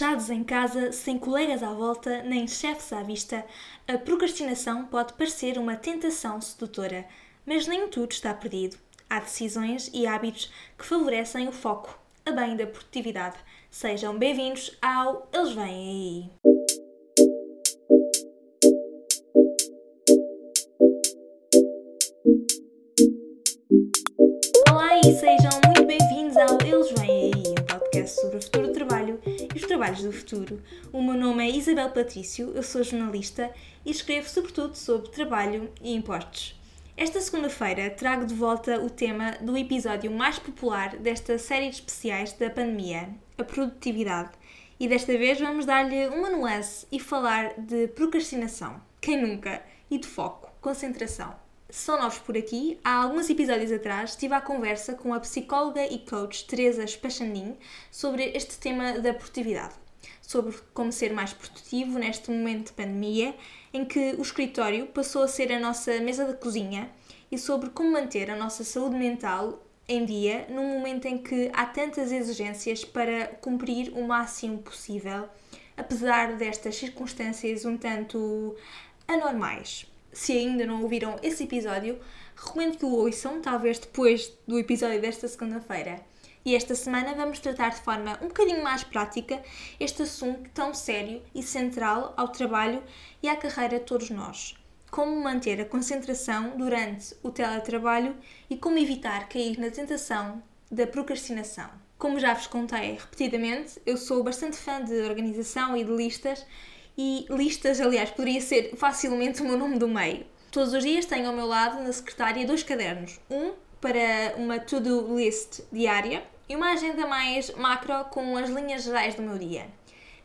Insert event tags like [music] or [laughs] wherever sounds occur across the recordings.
Fechados em casa, sem colegas à volta, nem chefes à vista, a procrastinação pode parecer uma tentação sedutora, mas nem tudo está perdido. Há decisões e hábitos que favorecem o foco, a bem da produtividade. Sejam bem-vindos ao Eles Vêm Aí! Olá e sejam muito bem-vindos ao Eles Vêm Aí, um podcast sobre o futuro do trabalho trabalhos do futuro. O meu nome é Isabel Patrício, eu sou jornalista e escrevo sobretudo sobre trabalho e impostos. Esta segunda-feira trago de volta o tema do episódio mais popular desta série de especiais da pandemia, a produtividade. E desta vez vamos dar-lhe uma nuance e falar de procrastinação. Quem nunca? E de foco, concentração. São novos por aqui, há alguns episódios atrás estive à conversa com a psicóloga e coach Teresa Spachandin sobre este tema da produtividade, sobre como ser mais produtivo neste momento de pandemia em que o escritório passou a ser a nossa mesa de cozinha e sobre como manter a nossa saúde mental em dia num momento em que há tantas exigências para cumprir o máximo possível, apesar destas circunstâncias um tanto anormais se ainda não ouviram esse episódio, recomendo que o ouçam, talvez depois do episódio desta segunda-feira. E esta semana vamos tratar de forma um bocadinho mais prática este assunto tão sério e central ao trabalho e à carreira de todos nós. Como manter a concentração durante o teletrabalho e como evitar cair na tentação da procrastinação. Como já vos contei repetidamente, eu sou bastante fã de organização e de listas e listas, aliás, poderia ser facilmente o meu nome do meio. Todos os dias tenho ao meu lado na secretária dois cadernos. Um para uma to-do list diária e uma agenda mais macro com as linhas gerais do meu dia.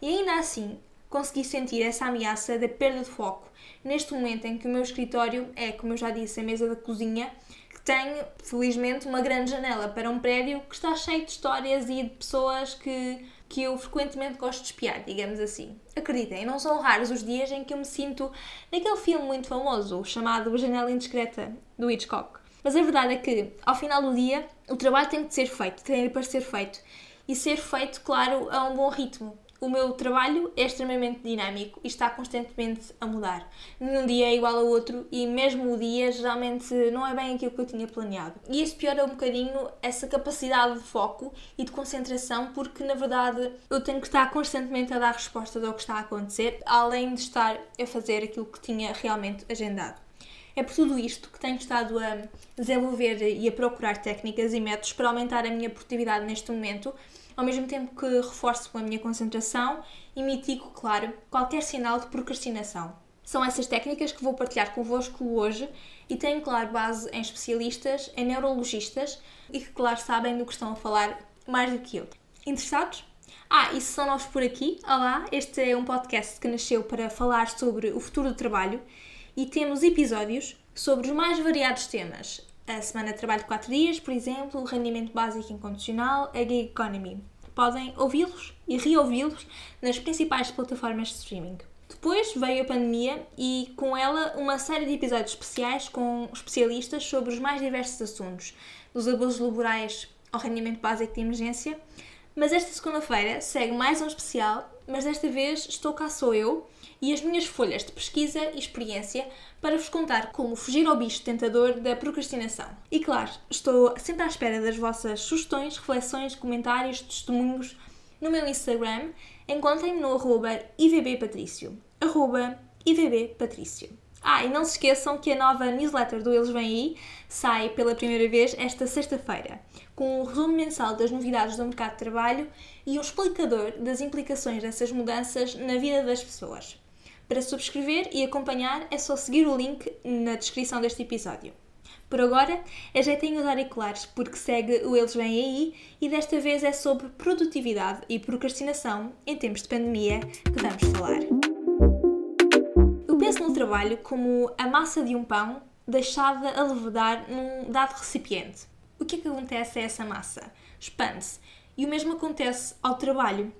E ainda assim, consegui sentir essa ameaça da perda de foco neste momento em que o meu escritório é, como eu já disse, a mesa da cozinha, que tem, felizmente, uma grande janela para um prédio que está cheio de histórias e de pessoas que que eu frequentemente gosto de espiar, digamos assim. Acreditem, não são raros os dias em que eu me sinto naquele filme muito famoso chamado Janela Indiscreta, do Hitchcock. Mas a verdade é que, ao final do dia, o trabalho tem de ser feito, tem de ser feito. E ser feito, claro, a um bom ritmo o meu trabalho é extremamente dinâmico e está constantemente a mudar. Nenhum dia é igual ao outro e mesmo o dia geralmente não é bem aquilo que eu tinha planeado. E isso piora um bocadinho essa capacidade de foco e de concentração porque na verdade eu tenho que estar constantemente a dar respostas ao que está a acontecer, além de estar a fazer aquilo que tinha realmente agendado. É por tudo isto que tenho estado a desenvolver e a procurar técnicas e métodos para aumentar a minha produtividade neste momento ao mesmo tempo que reforço a minha concentração e mitigo, claro, qualquer sinal de procrastinação. São essas técnicas que vou partilhar convosco hoje e tenho, claro, base em especialistas, em neurologistas e que, claro, sabem do que estão a falar mais do que eu. Interessados? Ah, e se são novos por aqui, olá, este é um podcast que nasceu para falar sobre o futuro do trabalho e temos episódios sobre os mais variados temas, a semana de trabalho de 4 dias, por exemplo, o rendimento básico incondicional, a gig economy. Podem ouvi-los e reouvi-los nas principais plataformas de streaming. Depois veio a pandemia e com ela uma série de episódios especiais com especialistas sobre os mais diversos assuntos, dos abusos laborais ao rendimento básico de emergência. Mas esta segunda-feira segue mais um especial, mas desta vez estou cá sou eu e as minhas folhas de pesquisa e experiência para vos contar como fugir ao bicho tentador da procrastinação. E claro, estou sempre à espera das vossas sugestões, reflexões, comentários, testemunhos no meu Instagram. Encontrem-me no arroba ivbpatrício. Arroba ivbpatrício. Ah, e não se esqueçam que a nova newsletter do Eles Vêm Aí sai pela primeira vez esta sexta-feira, com um resumo mensal das novidades do mercado de trabalho e um explicador das implicações dessas mudanças na vida das pessoas. Para subscrever e acompanhar é só seguir o link na descrição deste episódio. Por agora, ajeitem os auriculares porque segue o Eles Vêm Aí e desta vez é sobre produtividade e procrastinação em tempos de pandemia que vamos falar. Eu penso no trabalho como a massa de um pão deixada a levedar num dado recipiente. O que é que acontece a essa massa? Expande-se. E o mesmo acontece ao trabalho.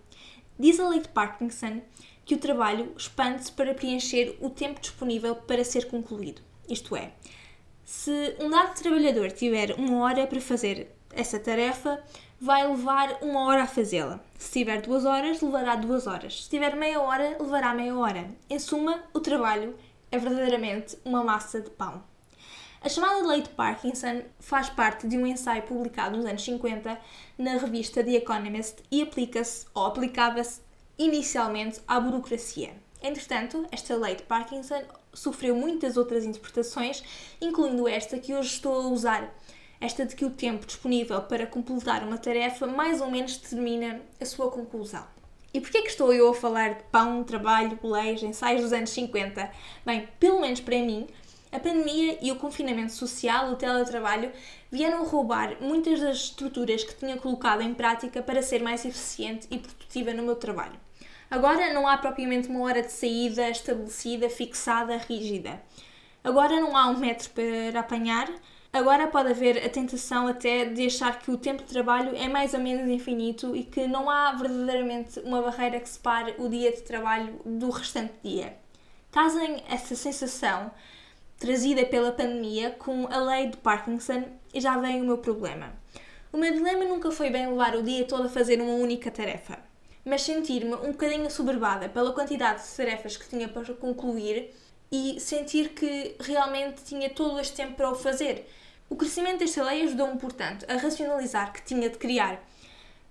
Diz a lei de Parkinson que o trabalho expande-se para preencher o tempo disponível para ser concluído. Isto é, se um dado trabalhador tiver uma hora para fazer essa tarefa, vai levar uma hora a fazê-la. Se tiver duas horas, levará duas horas. Se tiver meia hora, levará meia hora. Em suma, o trabalho é verdadeiramente uma massa de pão. A chamada lei de Parkinson faz parte de um ensaio publicado nos anos 50 na revista The Economist e aplica-se ou aplicava-se inicialmente à burocracia. Entretanto, esta lei de Parkinson sofreu muitas outras interpretações, incluindo esta que hoje estou a usar esta de que o tempo disponível para completar uma tarefa mais ou menos determina a sua conclusão. E porquê que estou eu a falar de pão, trabalho, boleias, ensaios dos anos 50? Bem, pelo menos para mim, a pandemia e o confinamento social, o teletrabalho, vieram roubar muitas das estruturas que tinha colocado em prática para ser mais eficiente e produtiva no meu trabalho. Agora não há propriamente uma hora de saída estabelecida, fixada, rígida. Agora não há um metro para apanhar, Agora pode haver a tentação até de achar que o tempo de trabalho é mais ou menos infinito e que não há verdadeiramente uma barreira que separe o dia de trabalho do restante dia. Casem essa sensação trazida pela pandemia com a lei de Parkinson e já vem o meu problema. O meu dilema nunca foi bem levar o dia todo a fazer uma única tarefa, mas sentir-me um bocadinho assoberbada pela quantidade de tarefas que tinha para concluir e sentir que realmente tinha todo este tempo para o fazer o crescimento desta lei ajudou-me, portanto, a racionalizar que tinha de criar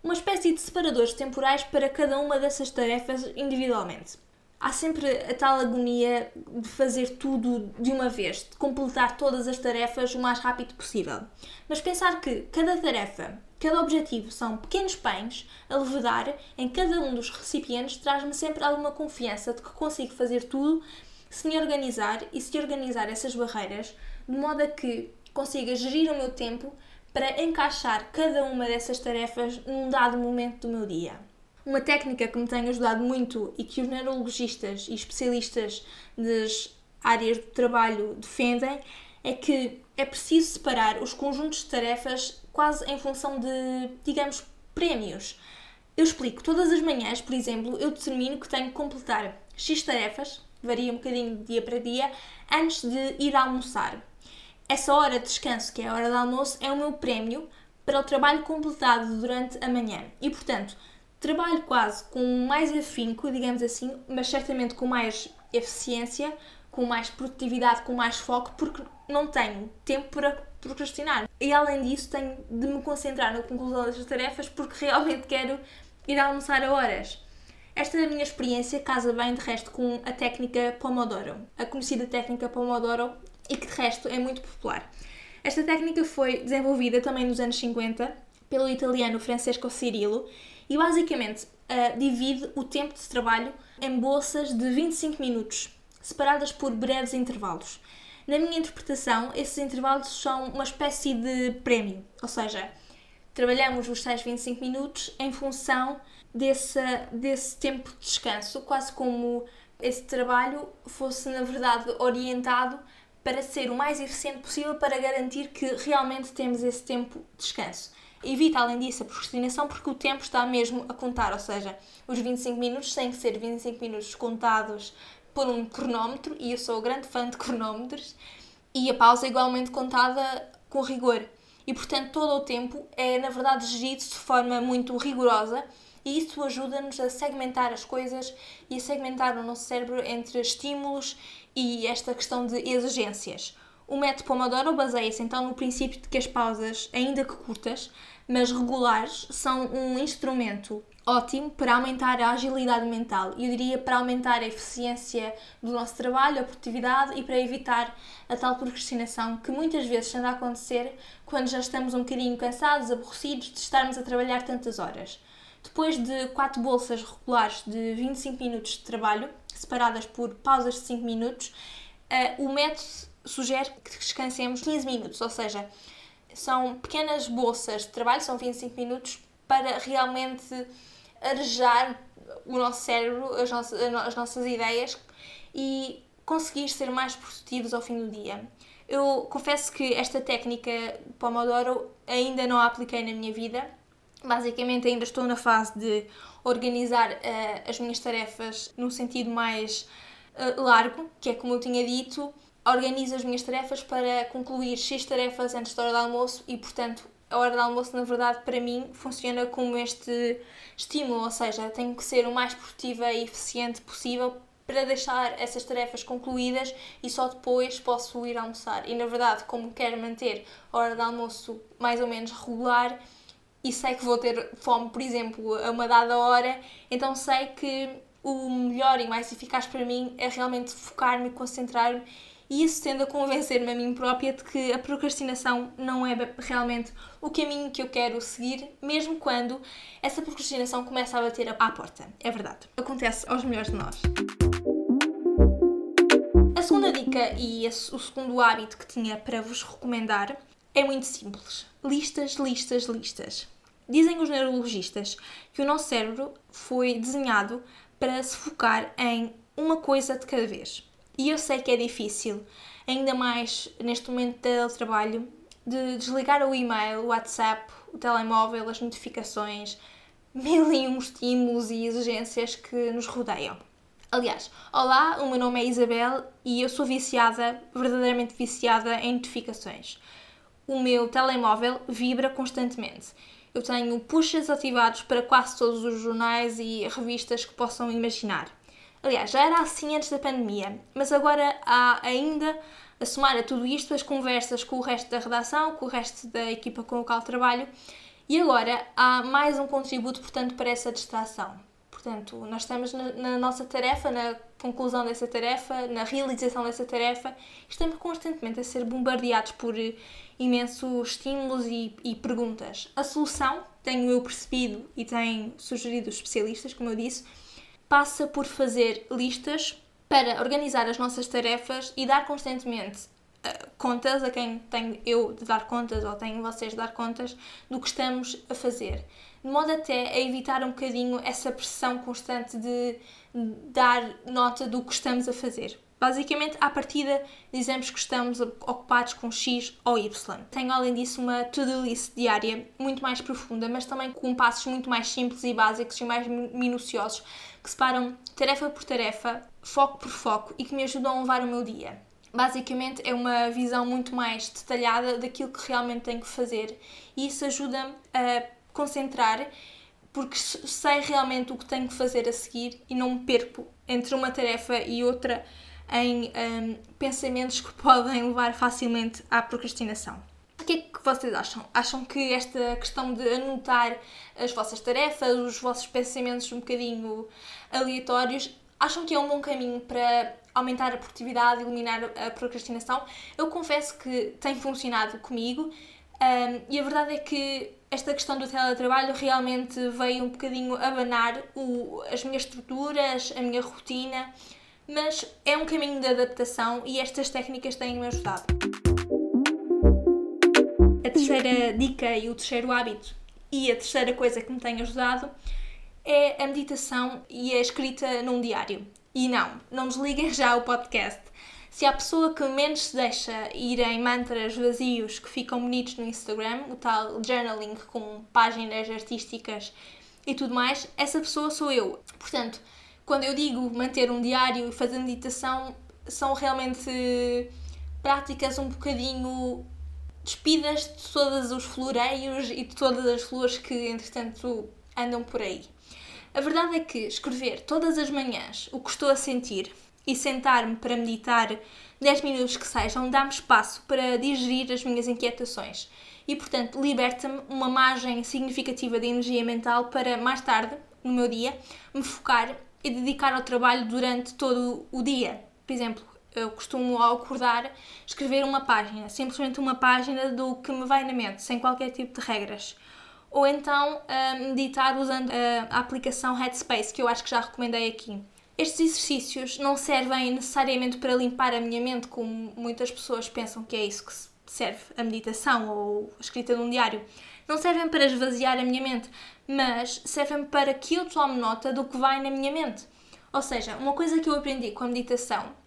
uma espécie de separadores temporais para cada uma dessas tarefas individualmente. Há sempre a tal agonia de fazer tudo de uma vez, de completar todas as tarefas o mais rápido possível. Mas pensar que cada tarefa, cada objetivo são pequenos pães a levedar em cada um dos recipientes traz-me sempre alguma confiança de que consigo fazer tudo se me organizar e se organizar essas barreiras de modo a que consiga gerir o meu tempo para encaixar cada uma dessas tarefas num dado momento do meu dia. Uma técnica que me tem ajudado muito e que os neurologistas e especialistas das áreas do trabalho defendem é que é preciso separar os conjuntos de tarefas quase em função de, digamos, prémios. Eu explico, todas as manhãs, por exemplo, eu determino que tenho que completar X tarefas, varia um bocadinho de dia para dia, antes de ir almoçar. Essa hora de descanso, que é a hora do almoço, é o meu prémio para o trabalho completado durante a manhã. E, portanto, trabalho quase com mais afinco, digamos assim, mas certamente com mais eficiência, com mais produtividade, com mais foco, porque não tenho tempo para procrastinar. E além disso, tenho de me concentrar na conclusão das tarefas porque realmente quero ir almoçar a horas. Esta é a minha experiência casa bem de resto com a técnica Pomodoro. A conhecida técnica Pomodoro e que de resto é muito popular. Esta técnica foi desenvolvida também nos anos 50 pelo italiano Francesco Cirillo e basicamente uh, divide o tempo de trabalho em bolsas de 25 minutos, separadas por breves intervalos. Na minha interpretação, esses intervalos são uma espécie de prémio, ou seja, trabalhamos os tais 25 minutos em função desse, desse tempo de descanso, quase como esse trabalho fosse, na verdade, orientado para ser o mais eficiente possível para garantir que realmente temos esse tempo de descanso. Evita, além disso, a procrastinação porque o tempo está mesmo a contar, ou seja, os 25 minutos têm que ser 25 minutos contados por um cronómetro, e eu sou grande fã de cronómetros, e a pausa é igualmente contada com rigor. E, portanto, todo o tempo é, na verdade, gerido de forma muito rigorosa e isso ajuda-nos a segmentar as coisas e a segmentar o nosso cérebro entre estímulos e esta questão de exigências. O método Pomodoro baseia-se então no princípio de que as pausas, ainda que curtas, mas regulares, são um instrumento ótimo para aumentar a agilidade mental eu diria para aumentar a eficiência do nosso trabalho, a produtividade e para evitar a tal procrastinação que muitas vezes anda a acontecer quando já estamos um bocadinho cansados, aborrecidos de estarmos a trabalhar tantas horas. Depois de quatro bolsas regulares de 25 minutos de trabalho, separadas por pausas de 5 minutos, uh, o método sugere que descansemos 15 minutos, ou seja, são pequenas bolsas de trabalho, são 25 minutos, para realmente arejar o nosso cérebro, as nossas, as nossas ideias e conseguir ser mais produtivos ao fim do dia. Eu confesso que esta técnica Pomodoro ainda não a apliquei na minha vida, Basicamente, ainda estou na fase de organizar uh, as minhas tarefas num sentido mais uh, largo, que é como eu tinha dito, organizo as minhas tarefas para concluir X tarefas antes da hora do almoço e, portanto, a hora de almoço, na verdade, para mim, funciona como este estímulo, ou seja, tenho que ser o mais produtiva e eficiente possível para deixar essas tarefas concluídas e só depois posso ir almoçar. E na verdade, como quero manter a hora de almoço mais ou menos regular e sei que vou ter fome, por exemplo, a uma dada hora, então sei que o melhor e mais eficaz para mim é realmente focar-me concentrar-me e isso tende a convencer-me a mim própria de que a procrastinação não é realmente o caminho que eu quero seguir, mesmo quando essa procrastinação começa a bater à porta. É verdade. Acontece aos melhores de nós. A segunda dica e o segundo hábito que tinha para vos recomendar é muito simples: listas, listas, listas. Dizem os neurologistas que o nosso cérebro foi desenhado para se focar em uma coisa de cada vez. E eu sei que é difícil, ainda mais neste momento de trabalho, de desligar o e-mail, o WhatsApp, o telemóvel, as notificações, [laughs] mil e um estímulos e exigências que nos rodeiam. Aliás, olá, o meu nome é Isabel e eu sou viciada, verdadeiramente viciada em notificações. O meu telemóvel vibra constantemente. Eu tenho pushes ativados para quase todos os jornais e revistas que possam imaginar. Aliás, já era assim antes da pandemia, mas agora há ainda a somar a tudo isto as conversas com o resto da redação, com o resto da equipa com o qual trabalho, e agora há mais um contributo, portanto, para essa distração. Portanto, nós estamos na, na, nossa tarefa, na conclusão dessa tarefa, na realização dessa tarefa, estamos constantemente a ser bombardeados por imensos estímulos e, e perguntas. A solução, tenho eu percebido e tenho sugerido os especialistas, como eu disse, passa por fazer listas para organizar as nossas tarefas e dar constantemente uh, contas a quem tenho eu de dar contas ou tenho vocês de dar contas do que estamos a fazer. De modo até a evitar um bocadinho essa pressão constante de dar nota do que estamos a fazer. Basicamente, à partida, dizemos que estamos ocupados com X ou Y. Tenho, além disso, uma to-do list diária muito mais profunda, mas também com passos muito mais simples e básicos e mais minuciosos, que separam tarefa por tarefa, foco por foco e que me ajudam a levar o meu dia. Basicamente, é uma visão muito mais detalhada daquilo que realmente tenho que fazer e isso ajuda-me a concentrar porque sei realmente o que tenho que fazer a seguir e não me perco entre uma tarefa e outra em um, pensamentos que [laughs] podem levar facilmente à procrastinação. O que é que vocês acham? Acham que esta questão de anotar as vossas tarefas, os vossos pensamentos um bocadinho aleatórios, acham que é um bom caminho para aumentar a produtividade, eliminar a procrastinação? Eu confesso que tem funcionado comigo um, e a verdade é que esta questão do teletrabalho realmente veio um bocadinho abanar o, as minhas estruturas, a minha rotina mas é um caminho de adaptação e estas técnicas têm-me ajudado. A terceira dica e o terceiro hábito e a terceira coisa que me tem ajudado é a meditação e a escrita num diário. E não, não desliguem já o podcast. Se há pessoa que menos se deixa ir em mantras vazios que ficam bonitos no Instagram, o tal journaling com páginas artísticas e tudo mais, essa pessoa sou eu. Portanto, quando eu digo manter um diário e fazer meditação, são realmente práticas um bocadinho despidas de todos os floreios e de todas as flores que, entretanto, andam por aí. A verdade é que escrever todas as manhãs o que estou a sentir e sentar-me para meditar 10 minutos que sejam dá-me espaço para digerir as minhas inquietações e, portanto, liberta-me uma margem significativa de energia mental para mais tarde, no meu dia, me focar e dedicar ao trabalho durante todo o dia. Por exemplo, eu costumo ao acordar escrever uma página, simplesmente uma página do que me vai na mente, sem qualquer tipo de regras. Ou então uh, meditar usando uh, a aplicação Headspace, que eu acho que já recomendei aqui. Estes exercícios não servem necessariamente para limpar a minha mente, como muitas pessoas pensam que é isso que serve a meditação ou a escrita de um diário. Não servem para esvaziar a minha mente, mas servem para que eu tome nota do que vai na minha mente. Ou seja, uma coisa que eu aprendi com a meditação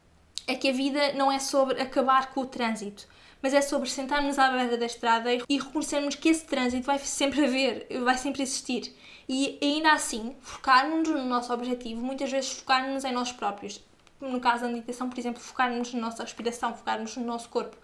é que a vida não é sobre acabar com o trânsito, mas é sobre sentarmos à beira da estrada e reconhecermos que esse trânsito vai sempre haver, vai sempre existir. E ainda assim, focarmos no nosso objetivo, muitas vezes focarmos em nós próprios. No caso da meditação, por exemplo, focarmos na nossa respiração, focarmos no nosso corpo.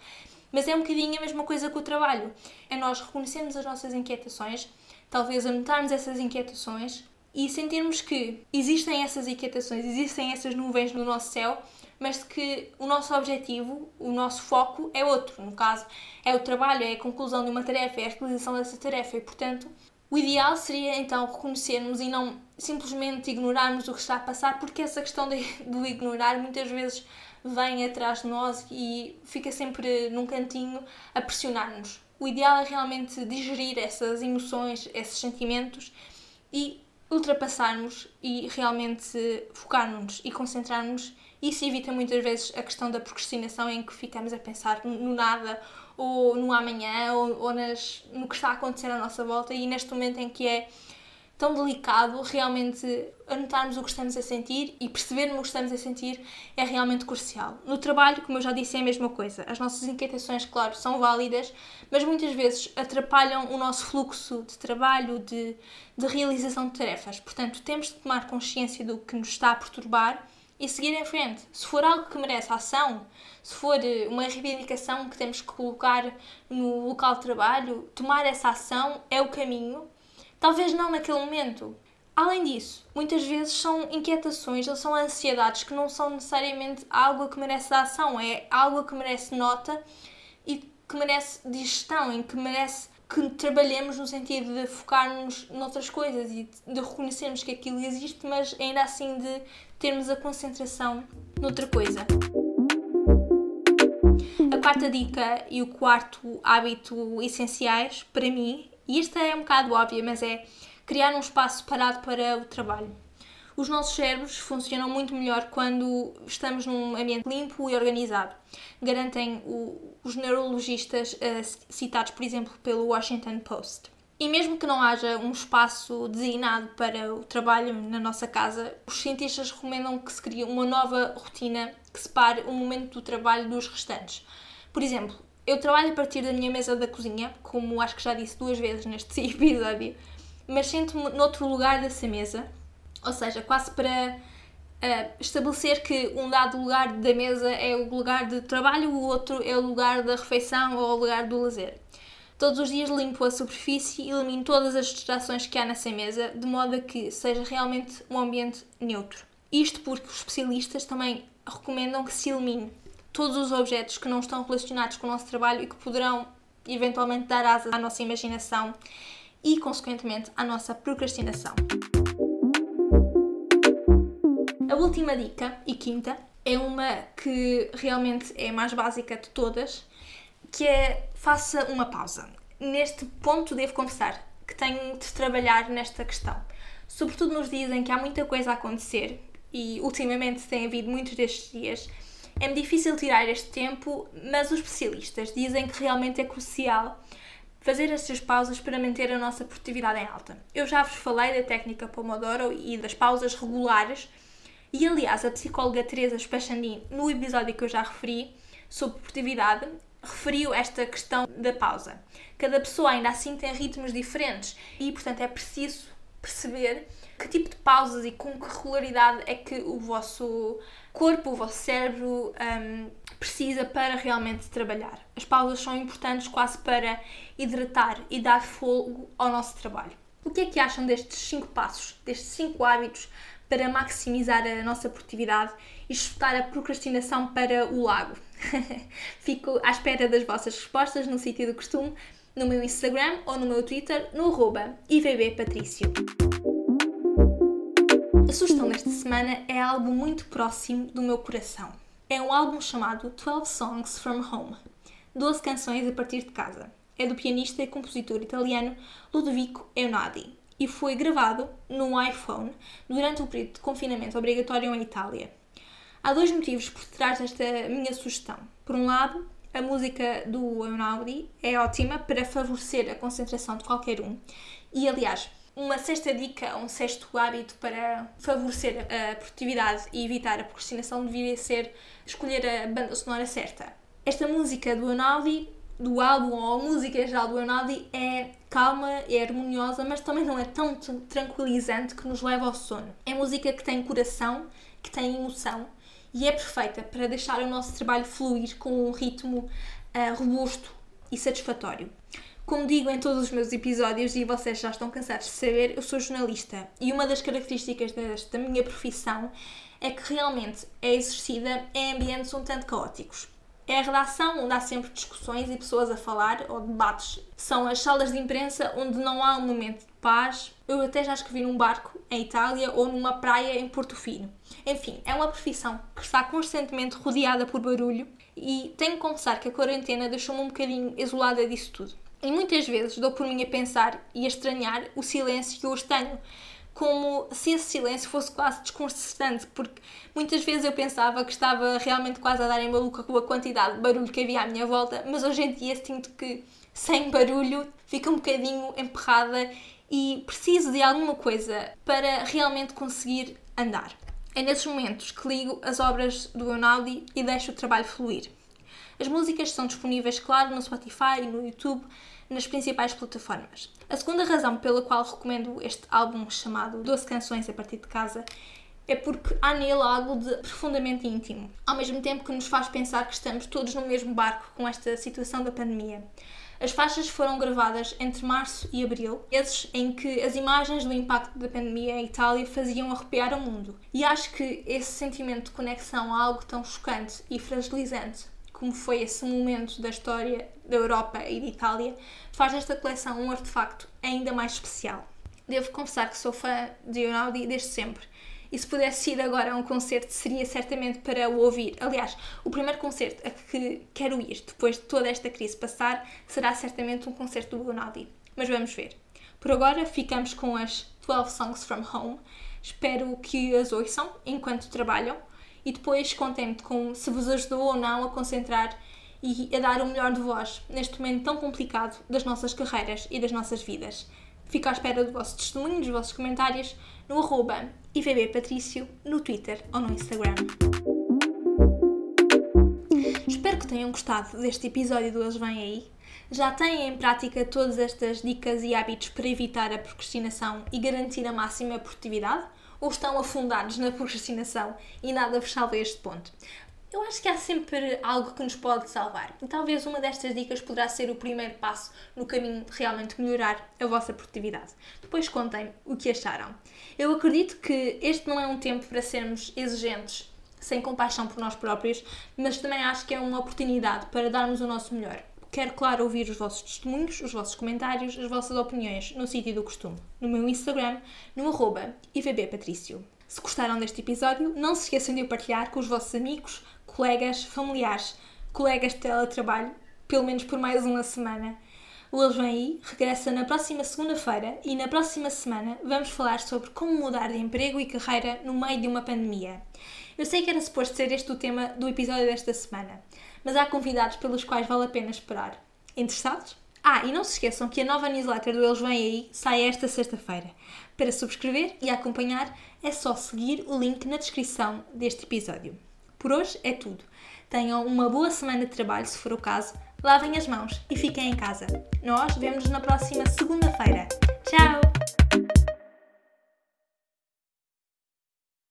Mas é um bocadinho a mesma coisa que o trabalho. É nós reconhecermos as nossas inquietações, talvez anotarmos essas inquietações e sentirmos que existem essas inquietações, existem essas nuvens no nosso céu, mas que o nosso objetivo, o nosso foco é outro. No caso, é o trabalho, é a conclusão de uma tarefa, é a realização dessa tarefa e, portanto, o ideal seria então reconhecermos e não simplesmente ignorarmos o que está a passar, porque essa questão de, [laughs] do ignorar muitas vezes vem atrás de nós e fica sempre num cantinho a pressionar-nos. O ideal é realmente digerir essas emoções, esses sentimentos e ultrapassarmos e realmente focarmos e concentrarmos. Isso evita muitas vezes a questão da procrastinação em que ficamos a pensar no nada ou no amanhã ou, ou nas, no que está a acontecer à nossa volta e neste momento em que é tão delicado, realmente anotarmos o que estamos a sentir e percebermos o que estamos a sentir é realmente crucial. No trabalho, como eu já disse, é a mesma coisa. As nossas inquietações, claro, são válidas, mas muitas vezes atrapalham o nosso fluxo de trabalho, de, de realização de tarefas. Portanto, temos de tomar consciência do que nos está a perturbar e seguir em frente. Se for algo que merece ação, se for eh, uma reivindicação que temos que colocar no local de trabalho, tomar essa ação é o caminho Talvez não naquele momento. Além disso, muitas vezes são inquietações ou são ansiedades que não são necessariamente algo que merece ação, é algo que merece nota e que merece digestão, em que merece que trabalhemos no sentido de focarmos noutras coisas e de reconhecermos que aquilo existe, mas ainda assim de termos a concentração noutra coisa. A quarta dica e o quarto hábito essenciais para mim e isto é um bocado óbvio, mas é criar um espaço parado para o trabalho. Os nossos cérebros funcionam muito melhor quando estamos num ambiente limpo e organizado. Garantem o, os neurologistas uh, citados, por exemplo, pelo Washington Post. E mesmo que não haja um espaço designado para o trabalho na nossa casa, os cientistas recomendam que se crie uma nova rotina que separe o momento do trabalho dos restantes. Por exemplo, eu trabalho a partir da minha mesa da cozinha, como acho que já disse duas vezes neste [laughs] episódio, mas sinto-me noutro lugar dessa mesa, ou seja, quase para uh, estabelecer que um dado lugar da mesa é o lugar de trabalho, o outro é o lugar da refeição ou o lugar do lazer. Todos os dias limpo a superfície e elimino todas as distrações que há nessa mesa, de modo a que seja realmente um ambiente neutro. Isto porque os especialistas também recomendam que se elimine todos os objetos que não estão relacionados com o nosso trabalho e que poderão eventualmente dar asas à nossa imaginação e, consequentemente, à nossa procrastinação. A última dica e quinta é uma que realmente é a mais básica de todas, que é faça uma pausa. Neste ponto devo confessar que tenho de trabalhar nesta questão, sobretudo nos dias em que há muita coisa a acontecer e ultimamente tem havido muitos destes dias é difícil tirar este tempo, mas os especialistas dizem que realmente é crucial fazer estas pausas para manter a nossa produtividade em alta. Eu já vos falei da técnica Pomodoro e das pausas regulares, e aliás, a psicóloga Teresa Spachandin, no episódio que eu já referi sobre produtividade, referiu esta questão da pausa. Cada pessoa ainda assim tem ritmos diferentes e, portanto, é preciso perceber que tipo de pausas e com que regularidade é que o vosso corpo, o vosso cérebro um, precisa para realmente trabalhar. As pausas são importantes quase para hidratar e dar fogo ao nosso trabalho. O que é que acham destes 5 passos, destes 5 hábitos para maximizar a nossa produtividade e chutar a procrastinação para o lago? [laughs] Fico à espera das vossas respostas no sítio do costume, no meu Instagram ou no meu Twitter, no arroba ivbpatricio. A sugestão desta semana é algo muito próximo do meu coração. É um álbum chamado 12 Songs from Home 12 canções a partir de casa. É do pianista e compositor italiano Ludovico Eunadi e foi gravado no iPhone durante o período de confinamento obrigatório em Itália. Há dois motivos por trás desta minha sugestão. Por um lado, a música do Eunadi é ótima para favorecer a concentração de qualquer um e, aliás, uma sexta dica, um sexto hábito para favorecer a produtividade e evitar a procrastinação deveria ser escolher a banda sonora certa. Esta música do Eunaldi, do álbum ou música geral do Eunaldi é calma, é harmoniosa, mas também não é tão tranquilizante que nos leva ao sono. É música que tem coração, que tem emoção e é perfeita para deixar o nosso trabalho fluir com um ritmo uh, robusto e satisfatório. Como digo em todos os meus episódios, e vocês já estão cansados de saber, eu sou jornalista e uma das características desta minha profissão é que realmente é exercida em ambientes um tanto caóticos. É a redação onde há sempre discussões e pessoas a falar ou debates. São as salas de imprensa onde não há um momento paz. Eu até já escrevi num barco em Itália ou numa praia em Porto Fino. Enfim, é uma profissão que está constantemente rodeada por barulho e tenho que confessar que a quarentena deixou-me um bocadinho isolada disso tudo. E muitas vezes dou por mim a pensar e a estranhar o silêncio que hoje tenho, como se esse silêncio fosse quase desconcertante, porque muitas vezes eu pensava que estava realmente quase a dar em maluca com a quantidade de barulho que havia à minha volta, mas hoje em dia sinto que sem barulho fico um bocadinho emperrada e preciso de alguma coisa para realmente conseguir andar. É nesses momentos que ligo as obras do Eunaldi e deixo o trabalho fluir. As músicas são disponíveis, claro, no Spotify e no YouTube, nas principais plataformas. A segunda razão pela qual recomendo este álbum chamado 12 Canções a partir de casa é porque há nele algo de profundamente íntimo, ao mesmo tempo que nos faz pensar que estamos todos no mesmo barco com esta situação da pandemia. As faixas foram gravadas entre março e abril, meses em que as imagens do impacto da pandemia em Itália faziam arrepiar o mundo. E acho que esse sentimento de conexão a algo tão chocante e fragilizante como foi esse momento da história da Europa e de Itália, faz desta coleção um artefacto ainda mais especial. Devo confessar que sou fã de Einaudi desde sempre. E se pudesse ir agora a um concerto, seria certamente para o ouvir. Aliás, o primeiro concerto a que quero ir, depois de toda esta crise passar, será certamente um concerto do Einaudi. Mas vamos ver. Por agora, ficamos com as 12 Songs from Home. Espero que as ouçam enquanto trabalham e depois contem-me com se vos ajudou ou não a concentrar e a dar o melhor de vós neste momento tão complicado das nossas carreiras e das nossas vidas. Fico à espera do vosso testemunho, dos vossos comentários no arroba ivbpatricio, no Twitter ou no Instagram. Espero que tenham gostado deste episódio do Eles Vêm Aí. Já têm em prática todas estas dicas e hábitos para evitar a procrastinação e garantir a máxima produtividade? ou estão afundados na procrastinação e nada vos salva este ponto. Eu acho que há sempre algo que nos pode salvar e talvez uma destas dicas poderá ser o primeiro passo no caminho de realmente melhorar a vossa produtividade. Depois contem o que acharam. Eu acredito que este não é um tempo para sermos exigentes, sem compaixão por nós próprios, mas também acho que é uma oportunidade para darmos o nosso melhor. Quero, claro, ouvir os vossos testemunhos, os vossos comentários, as vossas opiniões no sítio do costume, no meu Instagram, no arroba ivbpatricio. Se gostaram deste episódio, não se esqueçam de o partilhar com os vossos amigos, colegas, familiares, colegas de teletrabalho, pelo menos por mais uma semana. O Eles Vêm Aí regressa na próxima segunda-feira e na próxima semana vamos falar sobre como mudar de emprego e carreira no meio de uma pandemia. Eu sei que era suposto ser este o tema do episódio desta semana, mas há convidados pelos quais vale a pena esperar. Interessados? Ah, e não se esqueçam que a nova newsletter do Eles Vêm Aí sai esta sexta-feira. Para subscrever e acompanhar é só seguir o link na descrição deste episódio. Por hoje é tudo. Tenham uma boa semana de trabalho, se for o caso, lavem as mãos e fiquem em casa. Nós vemos-nos na próxima segunda-feira. Tchau!